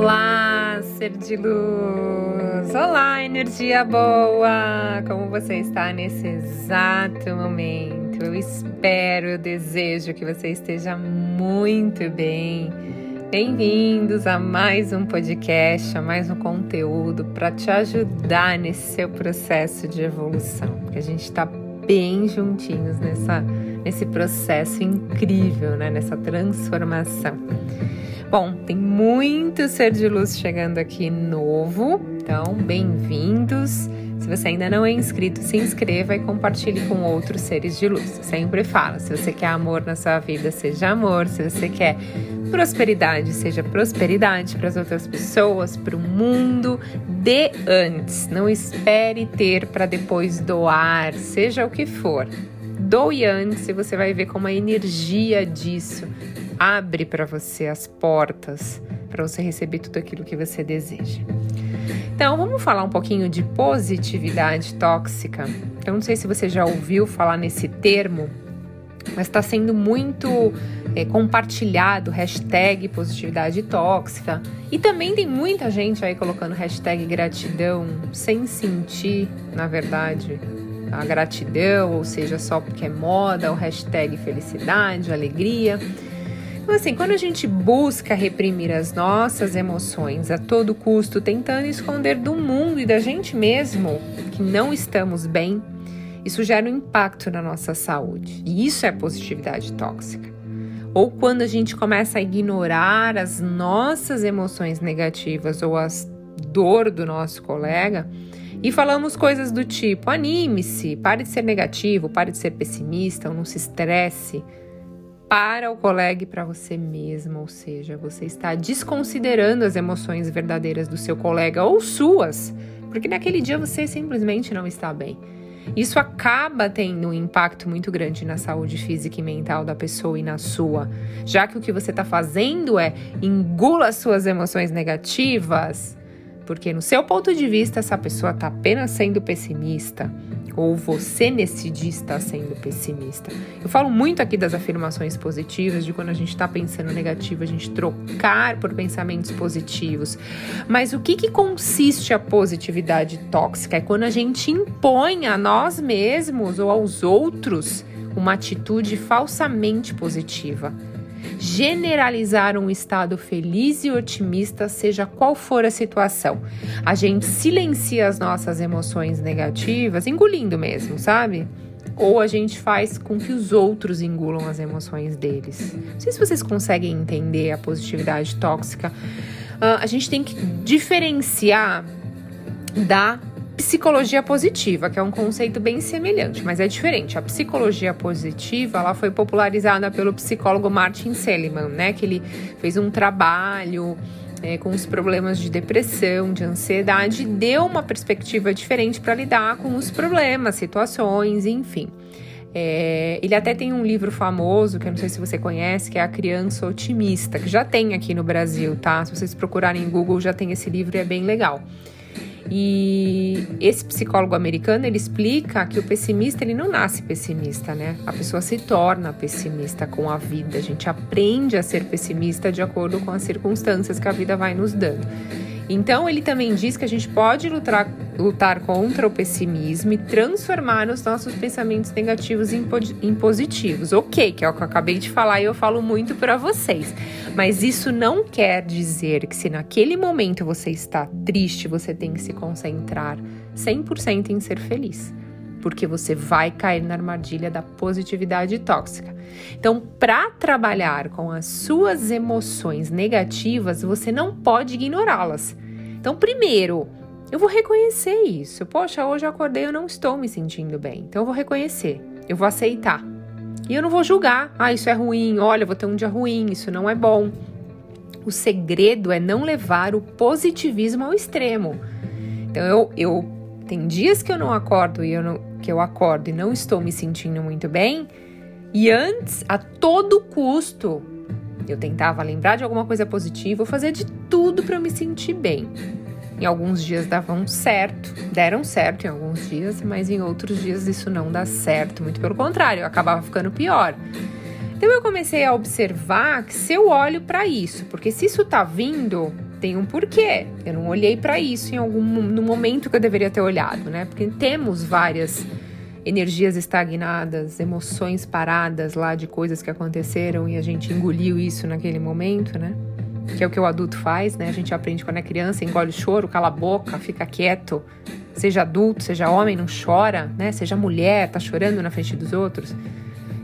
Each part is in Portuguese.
Olá, ser de luz! Olá, energia boa! Como você está nesse exato momento? Eu espero, eu desejo que você esteja muito bem. Bem-vindos a mais um podcast, a mais um conteúdo para te ajudar nesse seu processo de evolução, porque a gente está bem juntinhos nessa, nesse processo incrível, né? nessa transformação. Bom, tem muito ser de luz chegando aqui novo, então bem-vindos. Se você ainda não é inscrito, se inscreva e compartilhe com outros seres de luz. sempre falo, se você quer amor na sua vida, seja amor. Se você quer prosperidade, seja prosperidade para as outras pessoas, para o mundo. Dê antes. Não espere ter para depois doar, seja o que for. Doe antes e você vai ver como a energia disso abre para você as portas para você receber tudo aquilo que você deseja. Então, vamos falar um pouquinho de positividade tóxica. Eu não sei se você já ouviu falar nesse termo, mas está sendo muito é, compartilhado hashtag positividade tóxica. E também tem muita gente aí colocando hashtag gratidão sem sentir, na verdade, a gratidão, ou seja, só porque é moda, o hashtag felicidade, alegria. Então, assim, quando a gente busca reprimir as nossas emoções a todo custo, tentando esconder do mundo e da gente mesmo que não estamos bem, isso gera um impacto na nossa saúde. E isso é positividade tóxica. Ou quando a gente começa a ignorar as nossas emoções negativas ou as dor do nosso colega e falamos coisas do tipo: anime-se, pare de ser negativo, pare de ser pessimista, ou não se estresse para o colega e para você mesmo, ou seja, você está desconsiderando as emoções verdadeiras do seu colega ou suas, porque naquele dia você simplesmente não está bem. Isso acaba tendo um impacto muito grande na saúde física e mental da pessoa e na sua, já que o que você está fazendo é engula as suas emoções negativas, porque no seu ponto de vista essa pessoa está apenas sendo pessimista ou você nesse dia está sendo pessimista. Eu falo muito aqui das afirmações positivas, de quando a gente está pensando negativo, a gente trocar por pensamentos positivos. Mas o que, que consiste a positividade tóxica? É quando a gente impõe a nós mesmos ou aos outros uma atitude falsamente positiva generalizar um estado feliz e otimista, seja qual for a situação. A gente silencia as nossas emoções negativas, engolindo mesmo, sabe? Ou a gente faz com que os outros engulam as emoções deles. Não sei se vocês conseguem entender a positividade tóxica. Uh, a gente tem que diferenciar da psicologia positiva, que é um conceito bem semelhante, mas é diferente. A psicologia positiva, ela foi popularizada pelo psicólogo Martin Seligman, né? Que ele fez um trabalho é, com os problemas de depressão, de ansiedade, deu uma perspectiva diferente para lidar com os problemas, situações, enfim. É, ele até tem um livro famoso, que eu não sei se você conhece, que é A Criança Otimista, que já tem aqui no Brasil, tá? Se vocês procurarem em Google, já tem esse livro e é bem legal. E esse psicólogo americano, ele explica que o pessimista, ele não nasce pessimista, né? A pessoa se torna pessimista com a vida. A gente aprende a ser pessimista de acordo com as circunstâncias que a vida vai nos dando. Então, ele também diz que a gente pode lutar, lutar contra o pessimismo e transformar os nossos pensamentos negativos em, em positivos. Ok, que é o que eu acabei de falar e eu falo muito para vocês. Mas isso não quer dizer que se naquele momento você está triste, você tem que se concentrar 100% em ser feliz porque você vai cair na armadilha da positividade tóxica. Então, para trabalhar com as suas emoções negativas, você não pode ignorá-las. Então, primeiro, eu vou reconhecer isso. Poxa, hoje eu acordei, eu não estou me sentindo bem. Então, eu vou reconhecer, eu vou aceitar. E eu não vou julgar. Ah, isso é ruim. Olha, eu vou ter um dia ruim. Isso não é bom. O segredo é não levar o positivismo ao extremo. Então, eu, eu tem dias que eu não acordo e eu não, que eu acordo e não estou me sentindo muito bem. E antes, a todo custo, eu tentava lembrar de alguma coisa positiva, ou fazer de tudo para eu me sentir bem. Em alguns dias davam certo, deram certo em alguns dias, mas em outros dias isso não dá certo, muito pelo contrário, eu acabava ficando pior. Então eu comecei a observar que se eu olho para isso, porque se isso tá vindo, tem um porquê. Eu não olhei para isso em algum no momento que eu deveria ter olhado, né? Porque temos várias energias estagnadas, emoções paradas lá de coisas que aconteceram e a gente engoliu isso naquele momento, né? Que é o que o adulto faz, né? A gente aprende quando é criança, engole o choro, cala a boca, fica quieto. Seja adulto, seja homem, não chora, né? Seja mulher, tá chorando na frente dos outros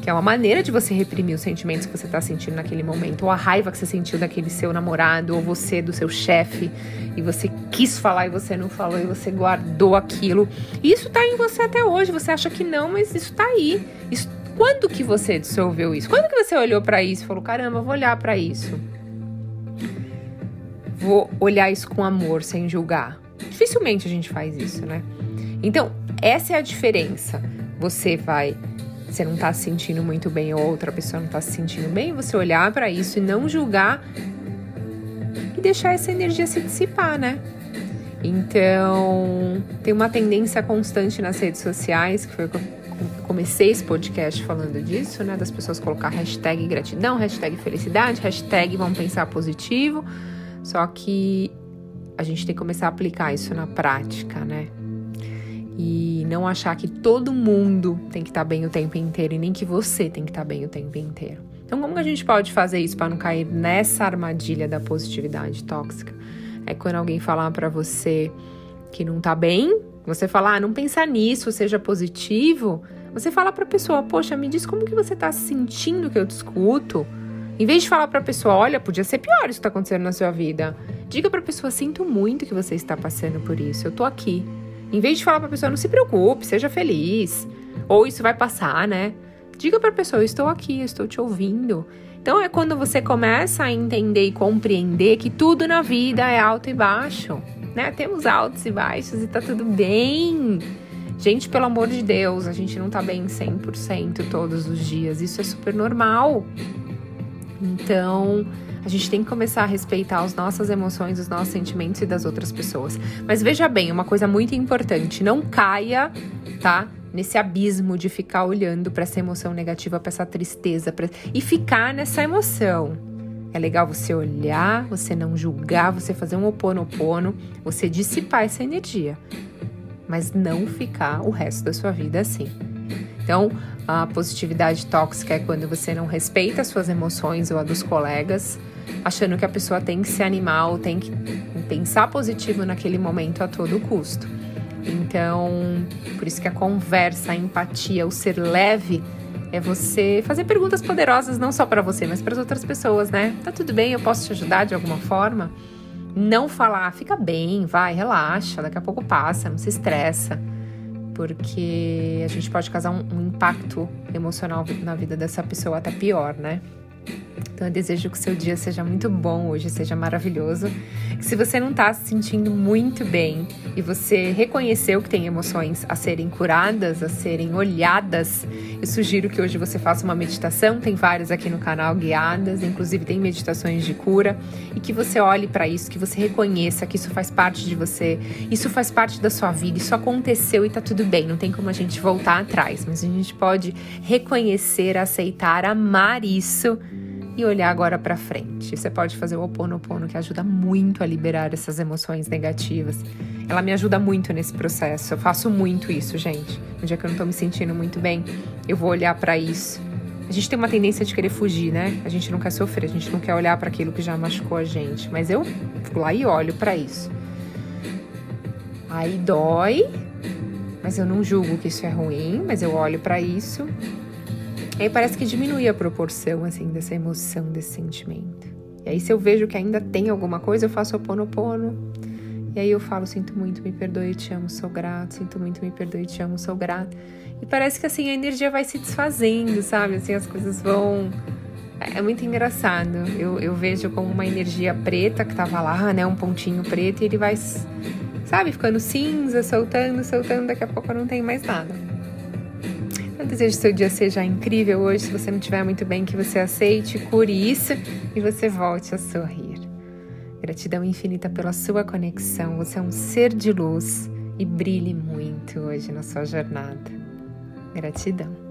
que é uma maneira de você reprimir os sentimentos que você está sentindo naquele momento, ou a raiva que você sentiu daquele seu namorado, ou você do seu chefe, e você quis falar e você não falou, e você guardou aquilo. Isso está em você até hoje. Você acha que não, mas isso está aí. Isso, quando que você dissolveu isso? Quando que você olhou para isso e falou: caramba, vou olhar para isso? Vou olhar isso com amor, sem julgar. Dificilmente a gente faz isso, né? Então, essa é a diferença. Você vai você não tá se sentindo muito bem ou outra pessoa não tá se sentindo bem, você olhar para isso e não julgar e deixar essa energia se dissipar, né? Então, tem uma tendência constante nas redes sociais, que foi que eu comecei esse podcast falando disso, né? Das pessoas colocar hashtag gratidão, hashtag felicidade, hashtag vamos pensar positivo. Só que a gente tem que começar a aplicar isso na prática, né? E não achar que todo mundo tem que estar tá bem o tempo inteiro e nem que você tem que estar tá bem o tempo inteiro. Então, como que a gente pode fazer isso para não cair nessa armadilha da positividade tóxica? É quando alguém falar para você que não tá bem, você falar, ah, não pensar nisso, seja positivo. Você fala para a pessoa, poxa, me diz como que você tá se sentindo que eu te escuto. Em vez de falar para a pessoa, olha, podia ser pior isso que tá acontecendo na sua vida. Diga para a pessoa, sinto muito que você está passando por isso. Eu tô aqui. Em vez de falar para a pessoa, não se preocupe, seja feliz, ou isso vai passar, né? Diga para a pessoa, estou aqui, estou te ouvindo. Então é quando você começa a entender e compreender que tudo na vida é alto e baixo, né? Temos altos e baixos e tá tudo bem. Gente, pelo amor de Deus, a gente não tá bem 100% todos os dias. Isso é super normal. Então, a gente tem que começar a respeitar as nossas emoções, os nossos sentimentos e das outras pessoas. Mas veja bem, uma coisa muito importante: não caia, tá? Nesse abismo de ficar olhando para essa emoção negativa, para essa tristeza, pra... e ficar nessa emoção. É legal você olhar, você não julgar, você fazer um oponopono, você dissipar essa energia, mas não ficar o resto da sua vida assim. Então, a positividade tóxica é quando você não respeita as suas emoções ou a dos colegas, achando que a pessoa tem que se animar ou tem que pensar positivo naquele momento a todo custo. Então, por isso que a conversa, a empatia, o ser leve é você fazer perguntas poderosas não só para você, mas para as outras pessoas, né? Tá tudo bem, eu posso te ajudar de alguma forma? Não falar, fica bem, vai, relaxa, daqui a pouco passa, não se estressa porque a gente pode causar um, um impacto emocional na vida dessa pessoa até pior, né? Então eu desejo que o seu dia seja muito bom hoje, seja maravilhoso. Que se você não está se sentindo muito bem e você reconheceu que tem emoções a serem curadas, a serem olhadas, eu sugiro que hoje você faça uma meditação. Tem várias aqui no canal guiadas, inclusive tem meditações de cura, e que você olhe para isso, que você reconheça que isso faz parte de você, isso faz parte da sua vida, isso aconteceu e tá tudo bem, não tem como a gente voltar atrás, mas a gente pode reconhecer, aceitar, amar isso e olhar agora para frente. Você pode fazer o Oponopono, que ajuda muito a liberar essas emoções negativas. Ela me ajuda muito nesse processo. Eu faço muito isso, gente. No dia que eu não tô me sentindo muito bem, eu vou olhar para isso. A gente tem uma tendência de querer fugir, né? A gente não quer sofrer, a gente não quer olhar para aquilo que já machucou a gente. Mas eu vou lá e olho para isso. Aí dói, mas eu não julgo que isso é ruim, mas eu olho para isso e aí parece que diminui a proporção, assim, dessa emoção, desse sentimento. E aí, se eu vejo que ainda tem alguma coisa, eu faço o ponopono. E aí eu falo, sinto muito, me perdoe, te amo, sou grato. Sinto muito, me perdoe, te amo, sou grato. E parece que, assim, a energia vai se desfazendo, sabe? Assim, as coisas vão... É, é muito engraçado. Eu, eu vejo como uma energia preta que tava lá, né? Um pontinho preto e ele vai, sabe? Ficando cinza, soltando, soltando. Daqui a pouco não tem mais nada. Desejo que seu dia seja incrível hoje. Se você não estiver muito bem, que você aceite, cure isso e você volte a sorrir. Gratidão infinita pela sua conexão. Você é um ser de luz e brilhe muito hoje na sua jornada. Gratidão.